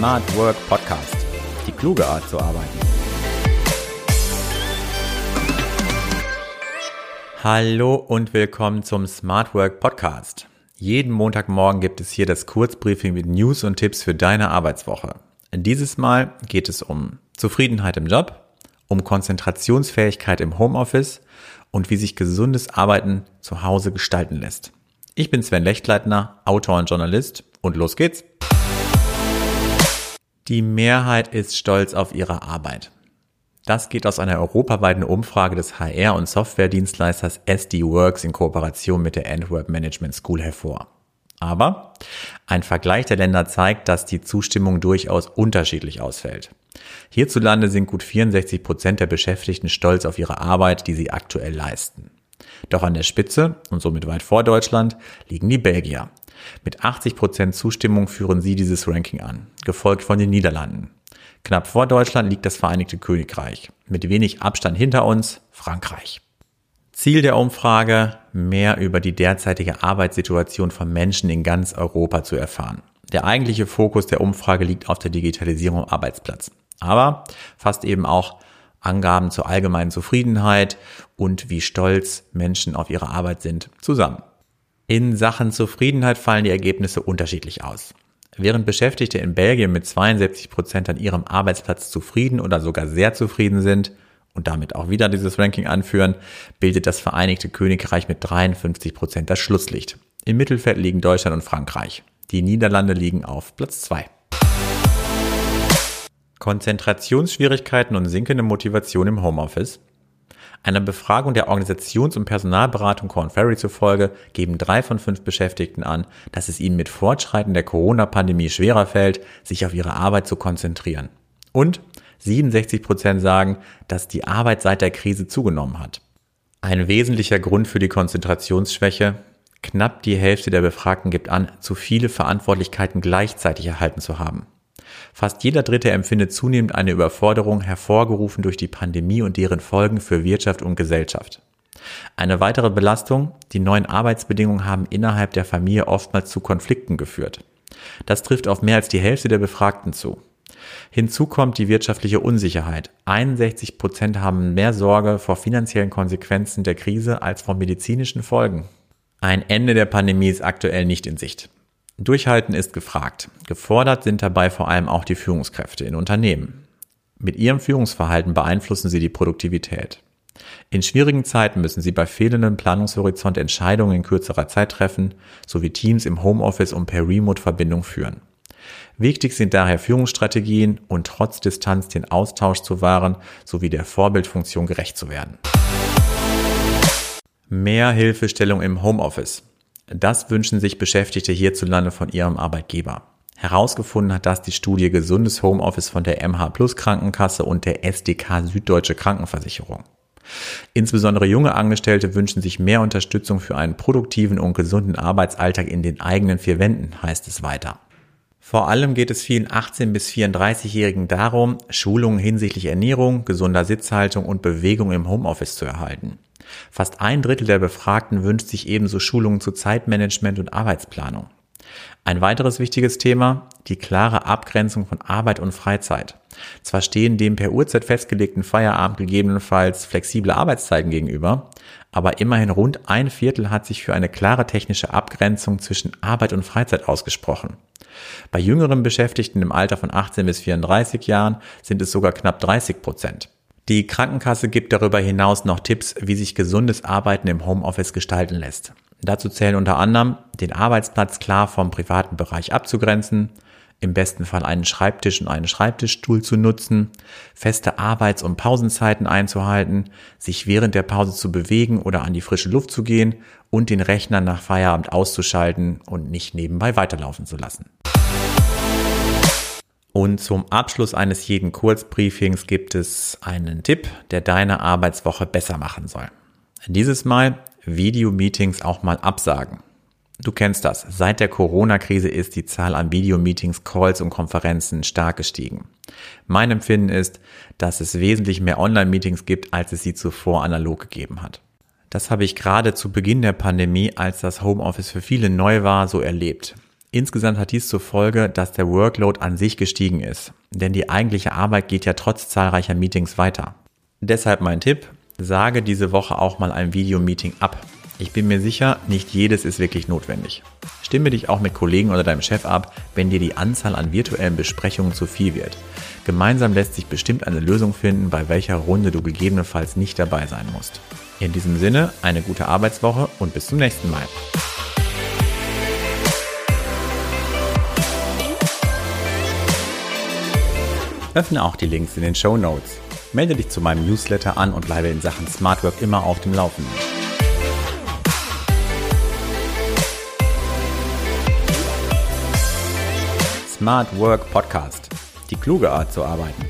Smart Work Podcast. Die kluge Art zu arbeiten. Hallo und willkommen zum Smart Work Podcast. Jeden Montagmorgen gibt es hier das Kurzbriefing mit News und Tipps für deine Arbeitswoche. Dieses Mal geht es um Zufriedenheit im Job, um Konzentrationsfähigkeit im Homeoffice und wie sich gesundes Arbeiten zu Hause gestalten lässt. Ich bin Sven Lechtleitner, Autor und Journalist und los geht's. Die Mehrheit ist stolz auf ihre Arbeit. Das geht aus einer europaweiten Umfrage des HR- und Softwaredienstleisters SD Works in Kooperation mit der Antwerp Management School hervor. Aber ein Vergleich der Länder zeigt, dass die Zustimmung durchaus unterschiedlich ausfällt. Hierzulande sind gut 64 Prozent der Beschäftigten stolz auf ihre Arbeit, die sie aktuell leisten. Doch an der Spitze und somit weit vor Deutschland liegen die Belgier. Mit 80 Prozent Zustimmung führen sie dieses Ranking an, gefolgt von den Niederlanden. Knapp vor Deutschland liegt das Vereinigte Königreich. Mit wenig Abstand hinter uns Frankreich. Ziel der Umfrage, mehr über die derzeitige Arbeitssituation von Menschen in ganz Europa zu erfahren. Der eigentliche Fokus der Umfrage liegt auf der Digitalisierung am Arbeitsplatz. Aber fasst eben auch Angaben zur allgemeinen Zufriedenheit und wie stolz Menschen auf ihre Arbeit sind zusammen. In Sachen Zufriedenheit fallen die Ergebnisse unterschiedlich aus. Während Beschäftigte in Belgien mit 72 Prozent an ihrem Arbeitsplatz zufrieden oder sogar sehr zufrieden sind und damit auch wieder dieses Ranking anführen, bildet das Vereinigte Königreich mit 53 Prozent das Schlusslicht. Im Mittelfeld liegen Deutschland und Frankreich. Die Niederlande liegen auf Platz 2. Konzentrationsschwierigkeiten und sinkende Motivation im Homeoffice. Einer Befragung der Organisations- und Personalberatung Corn Ferry zufolge geben drei von fünf Beschäftigten an, dass es ihnen mit Fortschreiten der Corona-Pandemie schwerer fällt, sich auf ihre Arbeit zu konzentrieren. Und 67 Prozent sagen, dass die Arbeit seit der Krise zugenommen hat. Ein wesentlicher Grund für die Konzentrationsschwäche, knapp die Hälfte der Befragten gibt an, zu viele Verantwortlichkeiten gleichzeitig erhalten zu haben. Fast jeder Dritte empfindet zunehmend eine Überforderung, hervorgerufen durch die Pandemie und deren Folgen für Wirtschaft und Gesellschaft. Eine weitere Belastung, die neuen Arbeitsbedingungen haben innerhalb der Familie oftmals zu Konflikten geführt. Das trifft auf mehr als die Hälfte der Befragten zu. Hinzu kommt die wirtschaftliche Unsicherheit. 61 Prozent haben mehr Sorge vor finanziellen Konsequenzen der Krise als vor medizinischen Folgen. Ein Ende der Pandemie ist aktuell nicht in Sicht. Durchhalten ist gefragt. Gefordert sind dabei vor allem auch die Führungskräfte in Unternehmen. Mit ihrem Führungsverhalten beeinflussen sie die Produktivität. In schwierigen Zeiten müssen sie bei fehlendem Planungshorizont Entscheidungen in kürzerer Zeit treffen, sowie Teams im Homeoffice und per Remote-Verbindung führen. Wichtig sind daher Führungsstrategien und trotz Distanz den Austausch zu wahren, sowie der Vorbildfunktion gerecht zu werden. Mehr Hilfestellung im Homeoffice. Das wünschen sich Beschäftigte hierzulande von ihrem Arbeitgeber. Herausgefunden hat das die Studie Gesundes Homeoffice von der MH Plus Krankenkasse und der SDK Süddeutsche Krankenversicherung. Insbesondere junge Angestellte wünschen sich mehr Unterstützung für einen produktiven und gesunden Arbeitsalltag in den eigenen vier Wänden, heißt es weiter. Vor allem geht es vielen 18 bis 34-Jährigen darum, Schulungen hinsichtlich Ernährung, gesunder Sitzhaltung und Bewegung im Homeoffice zu erhalten. Fast ein Drittel der Befragten wünscht sich ebenso Schulungen zu Zeitmanagement und Arbeitsplanung. Ein weiteres wichtiges Thema, die klare Abgrenzung von Arbeit und Freizeit. Zwar stehen dem per Uhrzeit festgelegten Feierabend gegebenenfalls flexible Arbeitszeiten gegenüber, aber immerhin rund ein Viertel hat sich für eine klare technische Abgrenzung zwischen Arbeit und Freizeit ausgesprochen. Bei jüngeren Beschäftigten im Alter von 18 bis 34 Jahren sind es sogar knapp 30 Prozent. Die Krankenkasse gibt darüber hinaus noch Tipps, wie sich gesundes Arbeiten im Homeoffice gestalten lässt. Dazu zählen unter anderem, den Arbeitsplatz klar vom privaten Bereich abzugrenzen, im besten Fall einen Schreibtisch und einen Schreibtischstuhl zu nutzen, feste Arbeits- und Pausenzeiten einzuhalten, sich während der Pause zu bewegen oder an die frische Luft zu gehen und den Rechner nach Feierabend auszuschalten und nicht nebenbei weiterlaufen zu lassen. Und zum Abschluss eines jeden Kurzbriefings gibt es einen Tipp, der deine Arbeitswoche besser machen soll. Dieses Mal Videomeetings auch mal absagen. Du kennst das. Seit der Corona-Krise ist die Zahl an Videomeetings, Calls und Konferenzen stark gestiegen. Mein Empfinden ist, dass es wesentlich mehr Online-Meetings gibt, als es sie zuvor analog gegeben hat. Das habe ich gerade zu Beginn der Pandemie, als das Homeoffice für viele neu war, so erlebt. Insgesamt hat dies zur Folge, dass der Workload an sich gestiegen ist, denn die eigentliche Arbeit geht ja trotz zahlreicher Meetings weiter. Deshalb mein Tipp, sage diese Woche auch mal ein Videomeeting ab. Ich bin mir sicher, nicht jedes ist wirklich notwendig. Stimme dich auch mit Kollegen oder deinem Chef ab, wenn dir die Anzahl an virtuellen Besprechungen zu viel wird. Gemeinsam lässt sich bestimmt eine Lösung finden, bei welcher Runde du gegebenenfalls nicht dabei sein musst. In diesem Sinne, eine gute Arbeitswoche und bis zum nächsten Mal. Öffne auch die Links in den Show Notes. Melde dich zu meinem Newsletter an und bleibe in Sachen Smart Work immer auf dem Laufenden. Smart Work Podcast. Die kluge Art zu arbeiten.